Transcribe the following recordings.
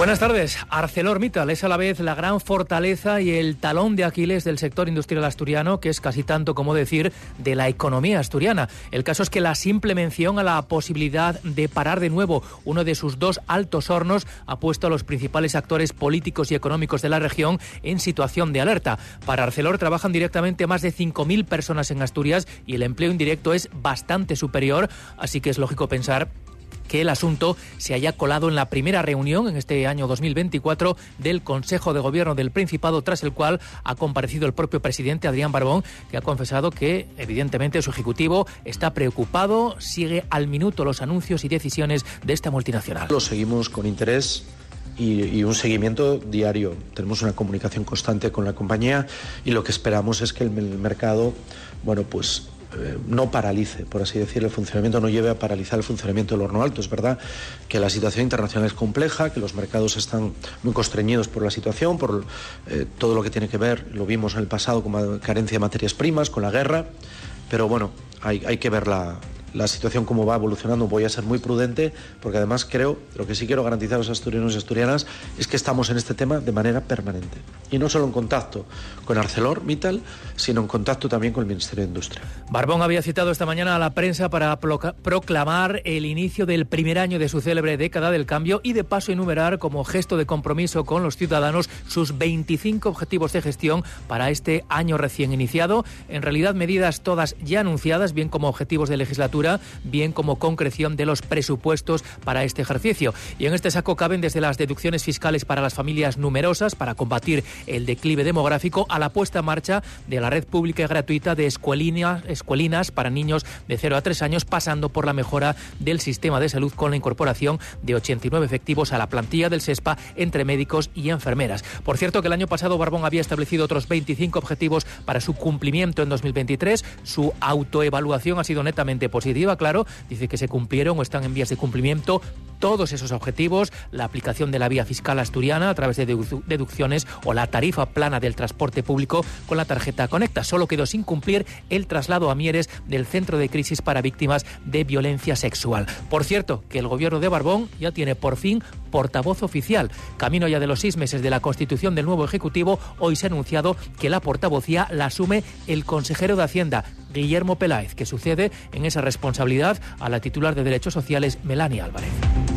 Buenas tardes. ArcelorMittal es a la vez la gran fortaleza y el talón de Aquiles del sector industrial asturiano, que es casi tanto como decir de la economía asturiana. El caso es que la simple mención a la posibilidad de parar de nuevo uno de sus dos altos hornos ha puesto a los principales actores políticos y económicos de la región en situación de alerta. Para Arcelor trabajan directamente más de 5.000 personas en Asturias y el empleo indirecto es bastante superior, así que es lógico pensar que el asunto se haya colado en la primera reunión en este año 2024 del Consejo de Gobierno del Principado, tras el cual ha comparecido el propio presidente Adrián Barbón, que ha confesado que evidentemente su ejecutivo está preocupado, sigue al minuto los anuncios y decisiones de esta multinacional. Lo seguimos con interés. Y, un seguimiento diario. Tenemos una comunicación constante con la compañía y lo que esperamos es que el mercado, bueno, pues eh, no paralice, por así decir, el funcionamiento, no lleve a paralizar el funcionamiento del horno alto. Es verdad que la situación internacional es compleja, que los mercados están muy constreñidos por la situación, por eh, todo lo que tiene que ver, lo vimos en el pasado, con carencia de materias primas, con la guerra, pero bueno, hay, que ver la, la situación cómo va evolucionando, voy a ser muy prudente, porque además creo, lo que sí quiero garantizar a los asturianos y asturianas es que estamos en este tema de manera permanente. Y no solo en contacto con ArcelorMittal, sino en contacto también con el Ministerio de Industria. Barbón había citado esta mañana a la prensa para proclamar el inicio del primer año de su célebre década del cambio y de paso enumerar como gesto de compromiso con los ciudadanos sus 25 objetivos de gestión para este año recién iniciado. En realidad, medidas todas ya anunciadas, bien como objetivos de legislatura bien como concreción de los presupuestos para este ejercicio. Y en este saco caben desde las deducciones fiscales para las familias numerosas para combatir el declive demográfico a la puesta en marcha de la red pública y gratuita de escuelinas, escuelinas para niños de 0 a 3 años, pasando por la mejora del sistema de salud con la incorporación de 89 efectivos a la plantilla del SESPA entre médicos y enfermeras. Por cierto que el año pasado Barbón había establecido otros 25 objetivos para su cumplimiento en 2023. Su autoevaluación ha sido netamente positiva claro, dice que se cumplieron o están en vías de cumplimiento todos esos objetivos, la aplicación de la vía fiscal asturiana a través de deducciones o la tarifa plana del transporte público con la tarjeta Conecta. Solo quedó sin cumplir el traslado a Mieres del Centro de Crisis para Víctimas de Violencia Sexual. Por cierto, que el gobierno de Barbón ya tiene por fin portavoz oficial. Camino ya de los seis meses de la constitución del nuevo Ejecutivo, hoy se ha anunciado que la portavocía la asume el consejero de Hacienda, Guillermo Peláez, que sucede en esa responsabilidad a la titular de Derechos Sociales, Melania Álvarez.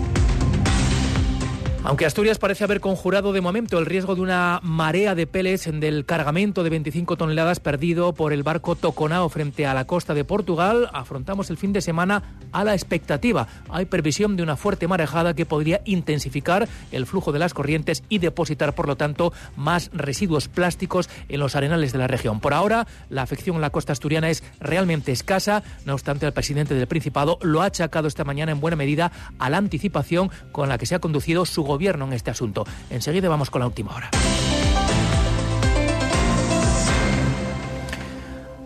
Aunque Asturias parece haber conjurado de momento el riesgo de una marea de pellets del cargamento de 25 toneladas perdido por el barco Toconao frente a la costa de Portugal, afrontamos el fin de semana a la expectativa. Hay previsión de una fuerte marejada que podría intensificar el flujo de las corrientes y depositar, por lo tanto, más residuos plásticos en los arenales de la región. Por ahora, la afección en la costa asturiana es realmente escasa. No obstante, el presidente del Principado lo ha achacado esta mañana en buena medida a la anticipación con la que se ha conducido su gobierno en este asunto. Enseguida vamos con la última hora.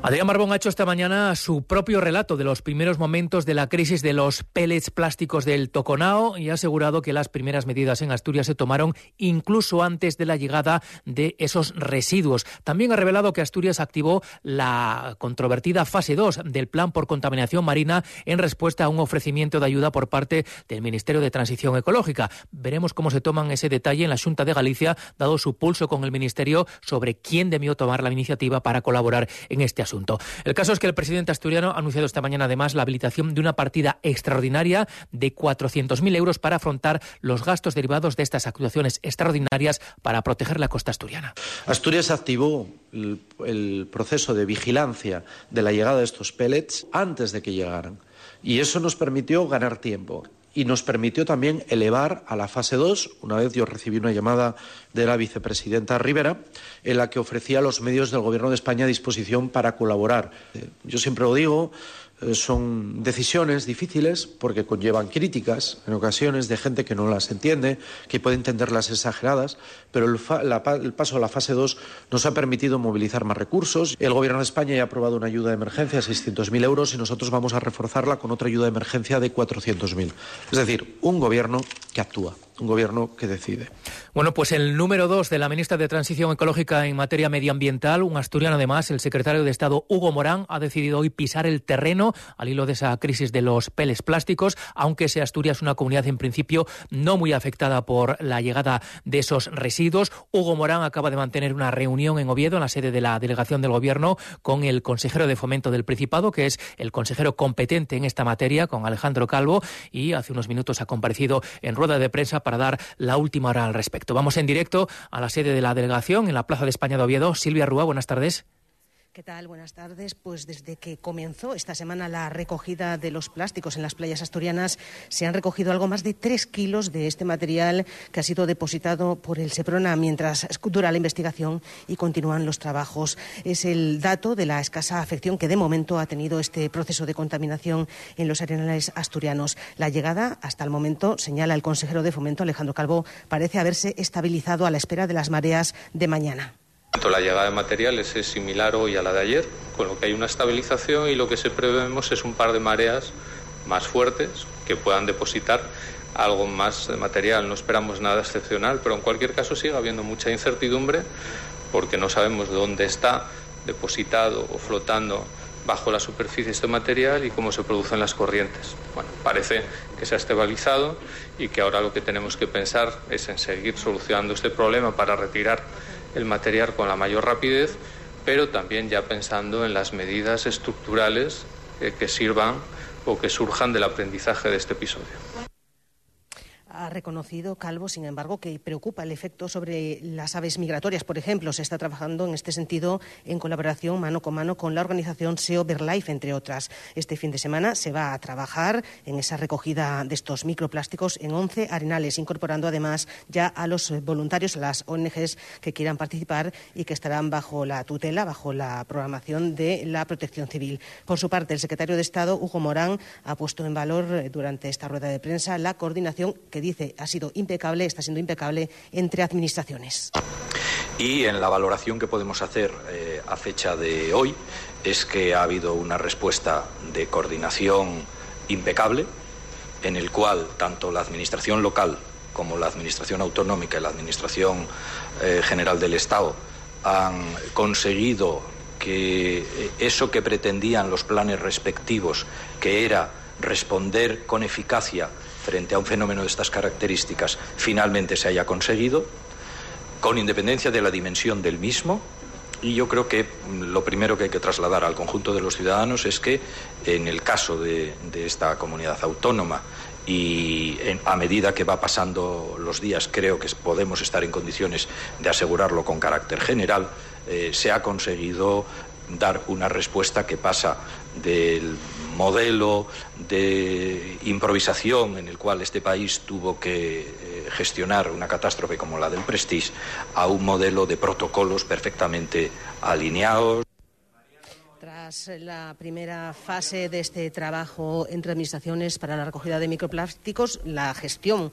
Adrián Marbón ha hecho esta mañana su propio relato de los primeros momentos de la crisis de los pellets plásticos del Toconao y ha asegurado que las primeras medidas en Asturias se tomaron incluso antes de la llegada de esos residuos. También ha revelado que Asturias activó la controvertida fase 2 del plan por contaminación marina en respuesta a un ofrecimiento de ayuda por parte del Ministerio de Transición Ecológica. Veremos cómo se toman ese detalle en la Junta de Galicia, dado su pulso con el Ministerio sobre quién debió tomar la iniciativa para colaborar en este asunto. El caso es que el presidente asturiano ha anunciado esta mañana además la habilitación de una partida extraordinaria de 400.000 euros para afrontar los gastos derivados de estas actuaciones extraordinarias para proteger la costa asturiana. Asturias activó el, el proceso de vigilancia de la llegada de estos pellets antes de que llegaran y eso nos permitió ganar tiempo y nos permitió también elevar a la fase 2. Una vez yo recibí una llamada de la vicepresidenta Rivera en la que ofrecía los medios del Gobierno de España a disposición para colaborar. Eh, yo siempre lo digo, son decisiones difíciles porque conllevan críticas en ocasiones de gente que no las entiende, que puede entenderlas exageradas, pero el, paso a la fase 2 nos ha permitido movilizar más recursos. El Gobierno de España ya ha aprobado una ayuda de emergencia de 600.000 euros y nosotros vamos a reforzarla con otra ayuda de emergencia de 400.000. Es decir, un Gobierno que actúa un gobierno que decide. Bueno, pues el número dos de la ministra de Transición Ecológica en materia medioambiental, un asturiano además, el secretario de Estado Hugo Morán, ha decidido hoy pisar el terreno al hilo de esa crisis de los peles plásticos, aunque sea Asturias una comunidad en principio no muy afectada por la llegada de esos residuos. Hugo Morán acaba de mantener una reunión en Oviedo, en la sede de la delegación del Gobierno, con el consejero de Fomento del Principado, que es el consejero competente en esta materia, con Alejandro Calvo, y hace unos minutos ha comparecido en rueda de prensa para dar la última hora al respecto. Vamos en directo a la sede de la delegación en la Plaza de España de Oviedo. Silvia Rúa, buenas tardes. ¿Qué tal? Buenas tardes. Pues desde que comenzó esta semana la recogida de los plásticos en las playas asturianas, se han recogido algo más de tres kilos de este material que ha sido depositado por el Seprona mientras dura la investigación y continúan los trabajos. Es el dato de la escasa afección que de momento ha tenido este proceso de contaminación en los arenales asturianos. La llegada, hasta el momento, señala el consejero de Fomento, Alejandro Calvo, parece haberse estabilizado a la espera de las mareas de mañana. La llegada de materiales es similar hoy a la de ayer, con lo que hay una estabilización y lo que se prevemos es un par de mareas más fuertes que puedan depositar algo más de material. No esperamos nada excepcional, pero en cualquier caso sigue habiendo mucha incertidumbre porque no sabemos dónde está depositado o flotando bajo la superficie este material y cómo se producen las corrientes. Bueno, parece que se ha estabilizado y que ahora lo que tenemos que pensar es en seguir solucionando este problema para retirar el material con la mayor rapidez, pero también ya pensando en las medidas estructurales eh, que sirvan o que surjan del aprendizaje de este episodio. Ha reconocido Calvo, sin embargo, que preocupa el efecto sobre las aves migratorias. Por ejemplo, se está trabajando en este sentido en colaboración mano con mano con la organización SEO Verlife, entre otras. Este fin de semana se va a trabajar en esa recogida de estos microplásticos en 11 arenales, incorporando además ya a los voluntarios, a las ONGs que quieran participar y que estarán bajo la tutela, bajo la programación de la protección civil. Por su parte, el secretario de Estado, Hugo Morán, ha puesto en valor eh, durante esta rueda de prensa la coordinación que dice ha sido impecable, está siendo impecable entre administraciones. Y en la valoración que podemos hacer eh, a fecha de hoy es que ha habido una respuesta de coordinación impecable, en el cual tanto la Administración local como la Administración autonómica y la Administración eh, general del Estado han conseguido que eh, eso que pretendían los planes respectivos, que era responder con eficacia frente a un fenómeno de estas características finalmente se haya conseguido, con independencia de la dimensión del mismo. Y yo creo que lo primero que hay que trasladar al conjunto de los ciudadanos es que en el caso de, esta comunidad autónoma y a medida que va pasando los días creo que podemos estar en condiciones de asegurarlo con carácter general, eh, se ha conseguido dar una respuesta que pasa del modelo de improvisación en el cual este país tuvo que eh, gestionar una catástrofe como la del Prestige a un modelo de protocolos perfectamente alineados. Tras la primera fase de este trabajo entre administraciones para la recogida de microplásticos, la gestión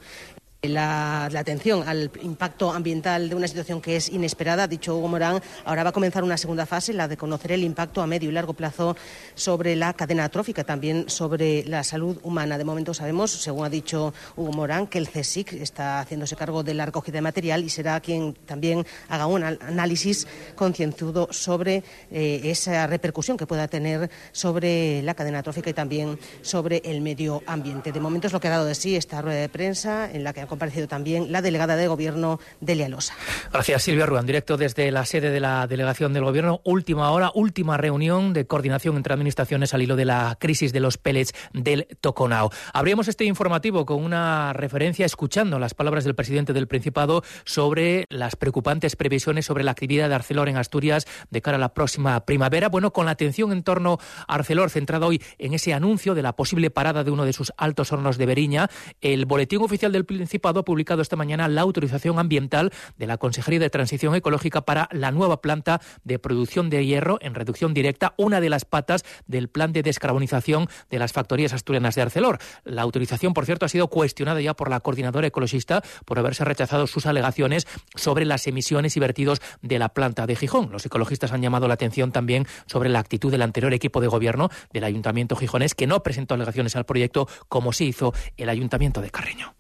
la, atención al impacto ambiental de una situación que es inesperada, ha dicho Hugo Morán. Ahora va a comenzar una segunda fase, la de conocer el impacto a medio y largo plazo sobre la cadena trófica, también sobre la salud humana. De momento sabemos, según ha dicho Hugo Morán, que el CSIC está haciéndose cargo de la recogida de material y será quien también haga un análisis concienzudo sobre eh, esa repercusión que pueda tener sobre la cadena trófica y también sobre el medio ambiente. De momento es lo que ha dado de sí esta rueda de prensa en la que ha comparecido también la delegada de Gobierno, Delia Losa. Gracias, Silvia Ruán. Directo desde la sede de la delegación del Gobierno. Última hora, última reunión de coordinación entre administraciones al hilo de la crisis de los pellets del Toconao. Abrimos este informativo con una referencia, escuchando las palabras del presidente del Principado sobre las preocupantes previsiones sobre la actividad de Arcelor en Asturias de cara a la próxima primavera. Bueno, con la atención en torno a Arcelor centrada hoy en ese anuncio de la posible parada de uno de sus altos hornos de Beriña, el boletín oficial del Principado Ha publicado esta mañana la autorización ambiental de la Consejería de Transición Ecológica para la nueva planta de producción de hierro en reducción directa, una de las patas del plan de descarbonización de las factorías asturianas de Arcelor. La autorización, por cierto, ha sido cuestionada ya por la coordinadora ecologista por haberse rechazado sus alegaciones sobre las emisiones y vertidos de la planta de Gijón. Los ecologistas han llamado la atención también sobre la actitud del anterior equipo de gobierno del Ayuntamiento gijonés, que no presentó alegaciones al proyecto como sí hizo el Ayuntamiento de Carreño.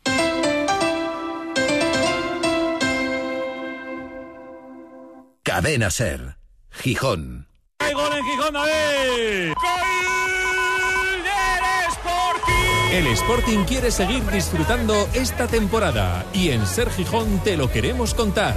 Cadena Ser, Gijón. ¡Hay gol en Gijón, David! ¡Gol del Sporting! El Sporting quiere seguir disfrutando esta temporada y en Ser Gijón te lo queremos contar.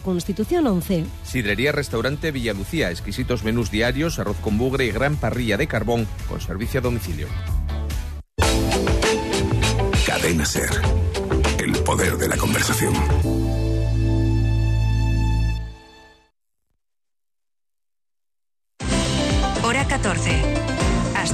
Constitución 11. Sidrería Restaurante Villalucía, exquisitos menús diarios, arroz con bugre y gran parrilla de carbón con servicio a domicilio. Cadena Ser, el poder de la conversación. Hora 14.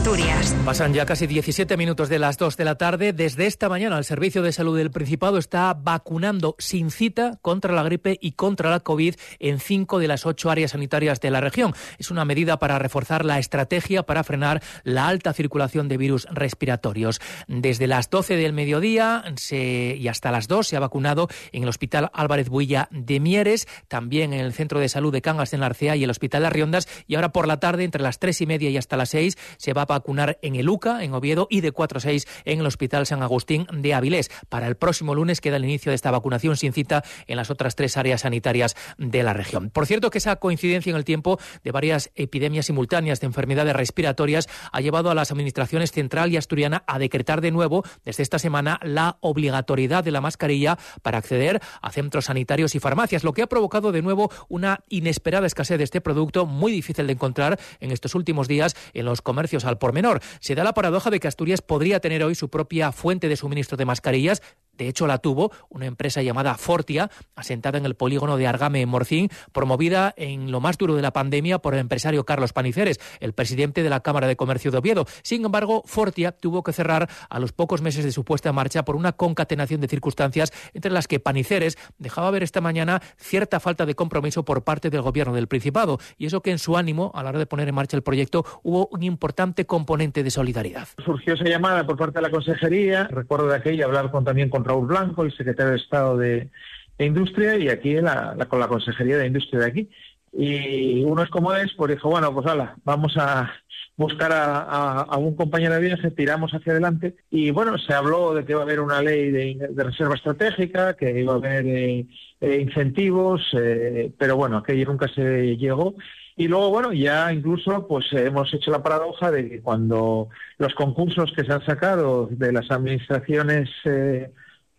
Asturias. Pasan ya casi 17 minutos de las 2 de la tarde. Desde esta mañana el Servicio de Salud del Principado está vacunando sin cita contra la gripe y contra la COVID en cinco de las ocho áreas sanitarias de la región. Es una medida para reforzar la estrategia para frenar la alta circulación de virus respiratorios. Desde las 12 del mediodía y hasta las 2 se ha vacunado en el Hospital Álvarez Builla de Mieres, también en el Centro de Salud de Cangas en la Arcea y el Hospital de Riondas. Y ahora por la tarde, entre las 3 y media y hasta las 6, se va a vacunar en el UCA, en Oviedo, y de 4 a 6 en el Hospital San Agustín de Avilés. Para el próximo lunes queda el inicio de esta vacunación sin cita en las otras tres áreas sanitarias de la región. Por cierto, que esa coincidencia en el tiempo de varias epidemias simultáneas de enfermedades respiratorias ha llevado a las administraciones central y asturiana a decretar de nuevo, desde esta semana, la obligatoriedad de la mascarilla para acceder a centros sanitarios y farmacias, lo que ha provocado de nuevo una inesperada escasez de este producto muy difícil de encontrar en estos últimos días en los comercios al menor. Se da la paradoja de que Asturias podría tener hoy su propia fuente de suministro de mascarillas de hecho, la tuvo una empresa llamada Fortia, asentada en el polígono de Argame, en Morcín, promovida en lo más duro de la pandemia por el empresario Carlos Paniceres, el presidente de la Cámara de Comercio de Oviedo. Sin embargo, Fortia tuvo que cerrar a los pocos meses de su puesta en marcha por una concatenación de circunstancias entre las que Paniceres dejaba ver esta mañana cierta falta de compromiso por parte del gobierno del Principado. Y eso que en su ánimo, a la hora de poner en marcha el proyecto, hubo un importante componente de solidaridad. Surgió esa llamada por parte de la consejería. Recuerdo de aquella hablar con, también con Raúl Blanco, el secretario de Estado de, Industria, y aquí la, con la Consejería de Industria de aquí. Y uno es como es, pues dijo, bueno, pues hala, vamos a buscar a, un compañero de viaje, tiramos hacia adelante. Y bueno, se habló de que iba a haber una ley de, reserva estratégica, que iba a haber eh, eh, incentivos, eh, pero bueno, aquello nunca se llegó. Y luego, bueno, ya incluso pues hemos hecho la paradoja de que cuando los concursos que se han sacado de las administraciones eh,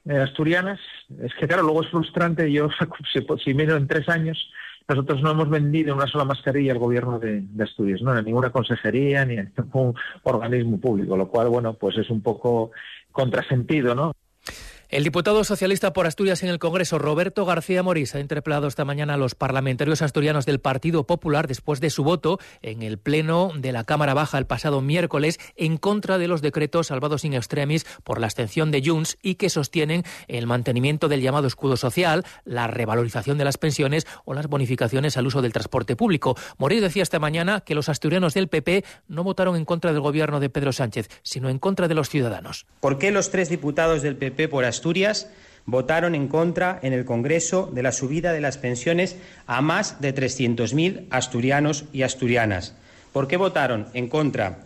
eh, asturianas, es que claro, luego es frustrante, yo si, si miro en tres años, nosotros no hemos vendido una sola mascarilla al gobierno de, de Asturias, no, en ninguna consejería ni en ningún organismo público, lo cual, bueno, pues es un poco contrasentido, ¿no? El diputado socialista por Asturias en el Congreso, Roberto García Morís, ha interpelado esta mañana a los parlamentarios asturianos del Partido Popular después de su voto en el Pleno de la Cámara Baja el pasado miércoles en contra de los decretos salvados in extremis por la abstención de Junts y que sostienen el mantenimiento del llamado escudo social, la revalorización de las pensiones o las bonificaciones al uso del transporte público. Morís decía esta mañana que los asturianos del PP no votaron en contra del gobierno de Pedro Sánchez, sino en contra de los ciudadanos. ¿Por qué los tres diputados del PP por Asturias Asturias votaron en contra en el Congreso de la subida de las pensiones a más de 300.000 asturianos y asturianas. ¿Por qué votaron en contra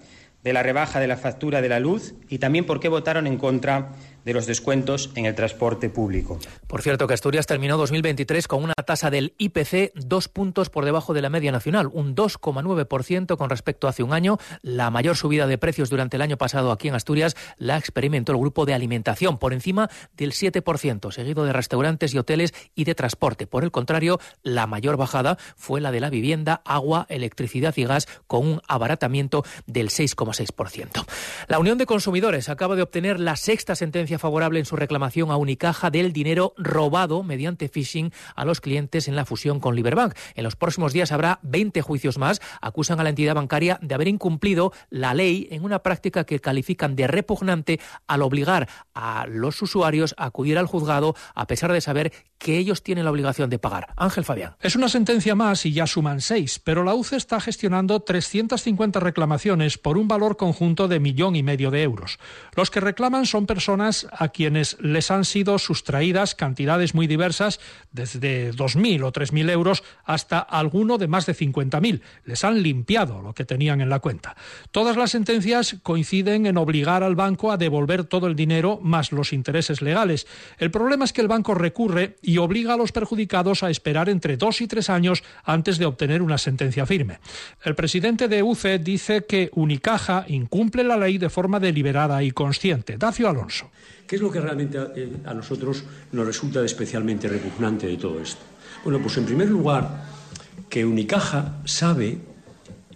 de la rebaja de la factura de la luz y también por qué votaron en contra de los descuentos en el transporte público. Por cierto, que Asturias terminó 2023 con una tasa del IPC dos puntos por debajo de la media nacional, un 2,9% con respecto a hace un año. La mayor subida de precios durante el año pasado aquí en Asturias la experimentó el grupo de alimentación, por encima del 7%, seguido de restaurantes y hoteles y de transporte. Por el contrario, la mayor bajada fue la de la vivienda, agua, electricidad y gas, con un abaratamiento del 6,6%. La Unión de Consumidores acaba de obtener la sexta sentencia favorable en su reclamación a Unicaja del dinero robado mediante phishing a los clientes en la fusión con Liberbank. En los próximos días habrá 20 juicios más. Acusan a la entidad bancaria de haber incumplido la ley en una práctica que califican de repugnante al obligar a los usuarios a acudir al juzgado a pesar de saber que ellos tienen la obligación de pagar. Ángel Fabián. Es una sentencia más y ya suman seis, pero la UCE está gestionando 350 reclamaciones por un valor conjunto de millón y medio de euros. Los que reclaman son personas a quienes les han sido sustraídas cantidades muy diversas, desde 2.000 o 3.000 euros hasta alguno de más de 50.000. Les han limpiado lo que tenían en la cuenta. Todas las sentencias coinciden en obligar al banco a devolver todo el dinero más los intereses legales. El problema es que el banco recurre y obliga a los perjudicados a esperar entre dos y tres años antes de obtener una sentencia firme. El presidente de UCE dice que Unicaja incumple la ley de forma deliberada y consciente. Dacio Alonso. ¿Qué es lo que realmente eh, a nosotros nos resulta especialmente repugnante de todo esto? Bueno, pues en primer lugar, que Unicaja sabe,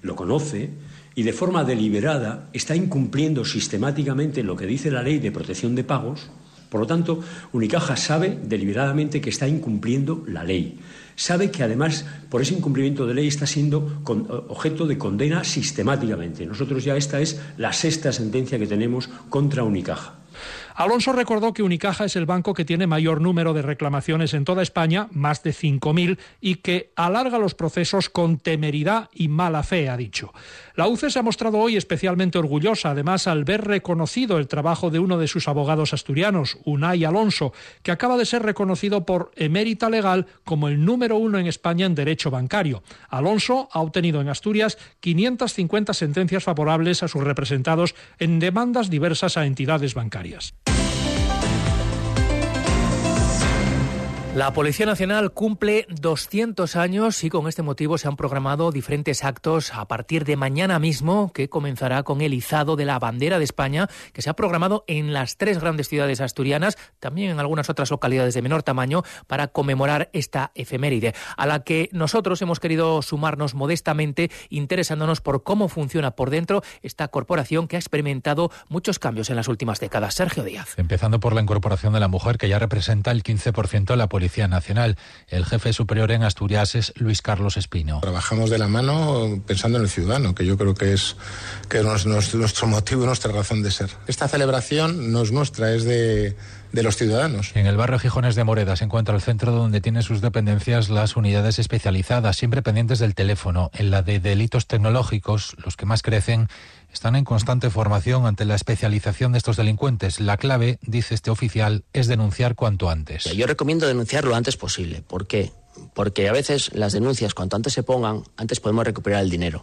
lo conoce, y de forma deliberada está incumpliendo sistemáticamente lo que dice la ley de protección de pagos, por lo tanto, Unicaja sabe deliberadamente que está incumpliendo la ley. Sabe que además por ese incumplimiento de ley está siendo objeto de condena sistemáticamente. Nosotros ya esta es la sexta sentencia que tenemos contra Unicaja. Alonso recordó que Unicaja es el banco que tiene mayor número de reclamaciones en toda España, más de 5.000, y que alarga los procesos con temeridad y mala fe, ha dicho. La UCE se ha mostrado hoy especialmente orgullosa, además, al ver reconocido el trabajo de uno de sus abogados asturianos, Unai Alonso, que acaba de ser reconocido por Emérita Legal como el número uno en España en derecho bancario. Alonso ha obtenido en Asturias 550 sentencias favorables a sus representados en demandas diversas a entidades bancarias. La Policía Nacional cumple 200 años y con este motivo se han programado diferentes actos a partir de mañana mismo, que comenzará con el izado de la bandera de España, que se ha programado en las tres grandes ciudades asturianas, también en algunas otras localidades de menor tamaño, para conmemorar esta efeméride, a la que nosotros hemos querido sumarnos modestamente, interesándonos por cómo funciona por dentro esta corporación que ha experimentado muchos cambios en las últimas décadas. Sergio Díaz. Empezando por la incorporación de la mujer, que ya representa el 15% de la Policía Nacional. El jefe superior en Asturias es Luis Carlos Espino. Trabajamos de la mano pensando en el ciudadano, que yo creo que es, que es nuestro motivo y nuestra razón de ser. Esta celebración no es nuestra, es de, de los ciudadanos. En el barrio Gijones de Moreda se encuentra el centro donde tienen sus dependencias las unidades especializadas, siempre pendientes del teléfono. En la de delitos tecnológicos, los que más crecen están en constante formación ante la especialización de estos delincuentes. La clave, dice este oficial, es denunciar cuanto antes. Yo recomiendo denunciar lo antes posible. ¿Por qué? Porque a veces las denuncias, cuanto antes se pongan, antes podemos recuperar el dinero.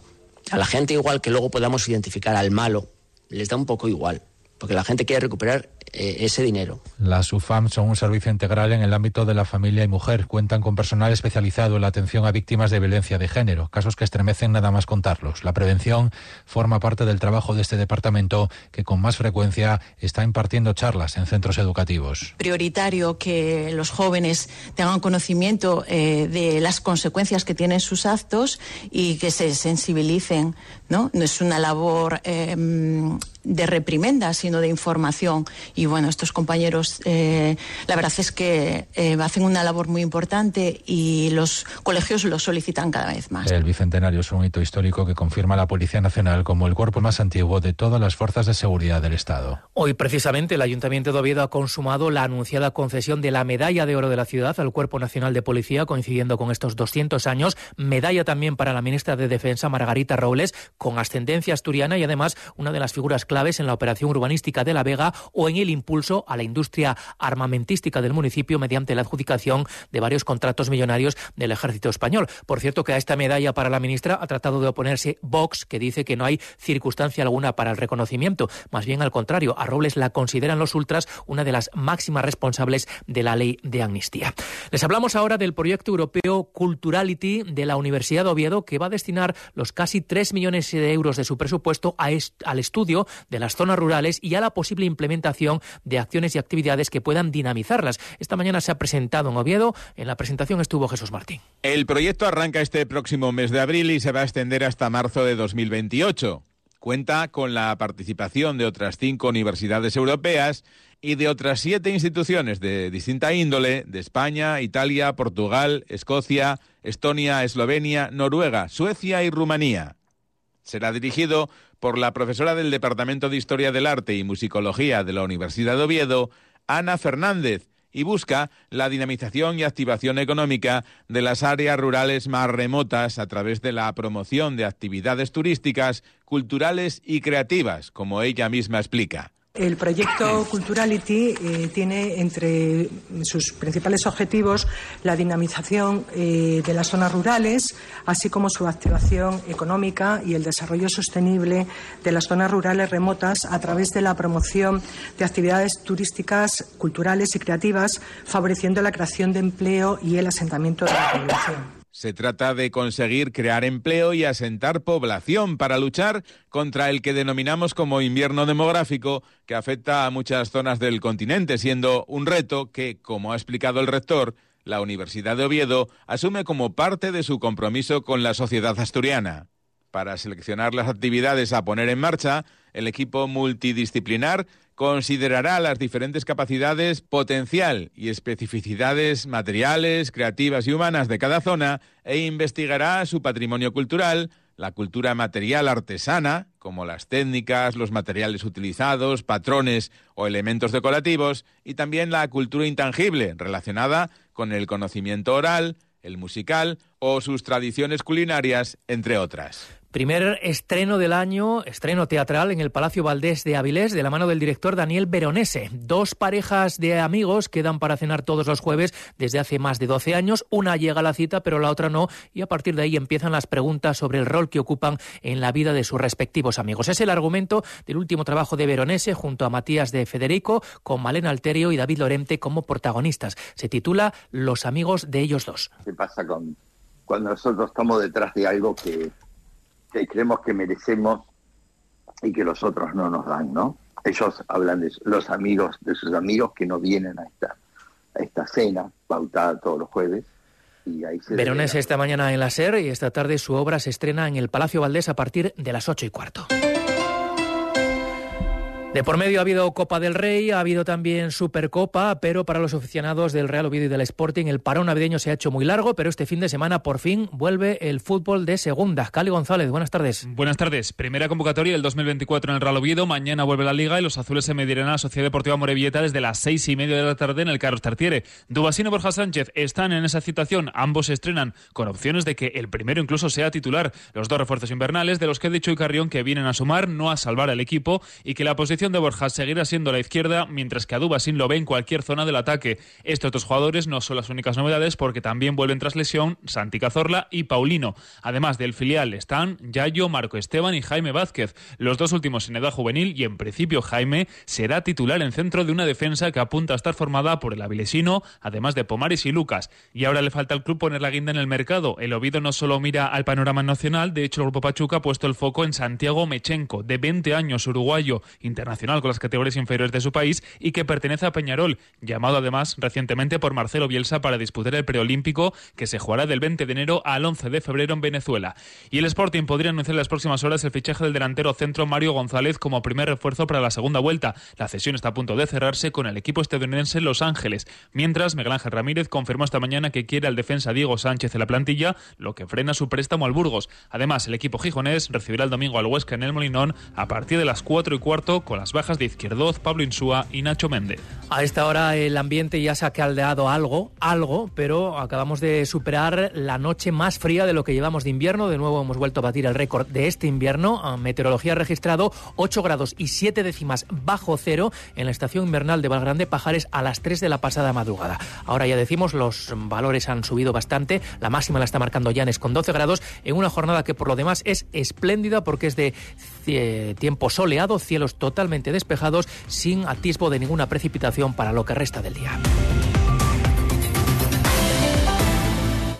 A la gente igual que luego podamos identificar al malo, les da un poco igual, porque la gente quiere recuperar eh, ese dinero. Las UFAM son un servicio integral en el ámbito de la familia y mujer. Cuentan con personal especializado en la atención a víctimas de violencia de género, casos que estremecen nada más contarlos. La prevención forma parte del trabajo de este departamento que con más frecuencia está impartiendo charlas en centros educativos. Prioritario que los jóvenes tengan conocimiento eh, de las consecuencias que tienen sus actos y que se sensibilicen. No, no es una labor eh, de reprimenda, sino de información. Y bueno, estos compañeros, eh, la verdad es que eh, hacen una labor muy importante y los colegios lo solicitan cada vez más. El bicentenario es un hito histórico que confirma a la Policía Nacional como el cuerpo más antiguo de todas las fuerzas de seguridad del Estado. Hoy, precisamente, el Ayuntamiento de Oviedo ha consumado la anunciada concesión de la Medalla de Oro de la Ciudad al Cuerpo Nacional de Policía, coincidiendo con estos 200 años. Medalla también para la ministra de Defensa, Margarita Robles, con ascendencia asturiana y además una de las figuras claves en la operación urbanística de La Vega o en el impulso a la industria armamentística del municipio mediante la adjudicación de varios contratos millonarios del ejército español. Por cierto, que a esta medalla para la ministra ha tratado de oponerse Vox, que dice que no hay circunstancia alguna para el reconocimiento. Más bien al contrario, a Robles la consideran los ultras una de las máximas responsables de la ley de amnistía. Les hablamos ahora del proyecto europeo Culturality de la Universidad de Oviedo, que va a destinar los casi 3 millones de euros de su presupuesto al estudio de las zonas rurales y a la posible implementación de acciones y actividades que puedan dinamizarlas. Esta mañana se ha presentado en Oviedo. En la presentación estuvo Jesús Martín. El proyecto arranca este próximo mes de abril y se va a extender hasta marzo de 2028. Cuenta con la participación de otras cinco universidades europeas y de otras siete instituciones de distinta índole de España, Italia, Portugal, Escocia, Estonia, Eslovenia, Noruega, Suecia y Rumanía. Será dirigido por la profesora del Departamento de Historia del Arte y Musicología de la Universidad de Oviedo, Ana Fernández, y busca la dinamización y activación económica de las áreas rurales más remotas a través de la promoción de actividades turísticas, culturales y creativas, como ella misma explica. El proyecto Culturality eh, tiene entre sus principales objetivos la dinamización eh, de las zonas rurales, así como su activación económica y el desarrollo sostenible de las zonas rurales remotas a través de la promoción de actividades turísticas, culturales y creativas, favoreciendo la creación de empleo y el asentamiento de la población. Se trata de conseguir crear empleo y asentar población para luchar contra el que denominamos como invierno demográfico que afecta a muchas zonas del continente, siendo un reto que, como ha explicado el rector, la Universidad de Oviedo asume como parte de su compromiso con la sociedad asturiana. Para seleccionar las actividades a poner en marcha, el equipo multidisciplinar considerará las diferentes capacidades, potencial y especificidades materiales, creativas y humanas de cada zona e investigará su patrimonio cultural, la cultura material artesana, como las técnicas, los materiales utilizados, patrones o elementos decorativos, y también la cultura intangible, relacionada con el conocimiento oral, el musical o sus tradiciones culinarias, entre otras. Primer estreno del año, estreno teatral en el Palacio Valdés de Avilés, de la mano del director Daniel Veronese. Dos parejas de amigos quedan para cenar todos los jueves desde hace más de 12 años. Una llega a la cita, pero la otra no, y a partir de ahí empiezan las preguntas sobre el rol que ocupan en la vida de sus respectivos amigos. Es el argumento del último trabajo de Veronese junto a Matías de Federico, con Malena Alterio y David Lorente como protagonistas. Se titula Los amigos de ellos dos. ¿Qué pasa con cuando nosotros estamos detrás de algo que que creemos que merecemos y que los otros no nos dan, ¿no? Ellos hablan de los amigos, de sus amigos que no vienen a esta, a esta cena pautada todos los jueves. Y ahí se Verones esta mañana en la SER y esta tarde su obra se estrena en el Palacio Valdés a partir de las ocho y cuarto. De por medio ha habido Copa del Rey, ha habido también Supercopa, pero para los aficionados del Real Oviedo y del Sporting el parón navideño se ha hecho muy largo, pero este fin de semana por fin vuelve el fútbol de segunda. Cali González, buenas tardes. Buenas tardes. Primera convocatoria del 2024 en el Real Oviedo. Mañana vuelve la Liga y los azules se medirán a la Sociedad Deportiva Morevieta desde las seis y media de la tarde en el Carlos Tartiere. Dubasino y Borja Sánchez están en esa situación. Ambos se estrenan con opciones de que el primero incluso sea titular. Los dos refuerzos invernales de los que ha dicho y Carrión que vienen a sumar, no a salvar al equipo y que la posición de Borja seguirá siendo la izquierda, mientras que a sin lo ve en cualquier zona del ataque. Estos otros jugadores no son las únicas novedades porque también vuelven tras lesión Santi Cazorla y Paulino. Además del filial están Yayo, Marco Esteban y Jaime Vázquez, los dos últimos en edad juvenil y en principio Jaime será titular en centro de una defensa que apunta a estar formada por el avilesino, además de Pomares y Lucas. Y ahora le falta al club poner la guinda en el mercado. El Ovido no solo mira al panorama nacional, de hecho el Grupo Pachuca ha puesto el foco en Santiago Mechenco, de 20 años, uruguayo, internacional con las categorías inferiores de su país y que pertenece a Peñarol, llamado además recientemente por Marcelo Bielsa para disputar el preolímpico que se jugará del 20 de enero al 11 de febrero en Venezuela. Y el Sporting podría anunciar en las próximas horas el fichaje del delantero centro Mario González como primer refuerzo para la segunda vuelta. La cesión está a punto de cerrarse con el equipo estadounidense Los Ángeles, mientras Miguel Ángel Ramírez confirmó esta mañana que quiere al defensa Diego Sánchez en la plantilla, lo que frena su préstamo al Burgos. Además, el equipo gijonés recibirá el domingo al Huesca en el Molinón a partir de las 4 y cuarto con la bajas de Izquierdoz, Pablo Insúa y Nacho Méndez. A esta hora el ambiente ya se ha caldeado algo, algo, pero acabamos de superar la noche más fría de lo que llevamos de invierno. De nuevo hemos vuelto a batir el récord de este invierno. Ah, meteorología ha registrado 8 grados y 7 décimas bajo cero en la estación invernal de Valgrande Pajares a las 3 de la pasada madrugada. Ahora ya decimos, los valores han subido bastante. La máxima la está marcando Llanes con 12 grados en una jornada que por lo demás es espléndida porque es de tiempo soleado, cielos totalmente despejados, sin atisbo de ninguna precipitación para lo que resta del día.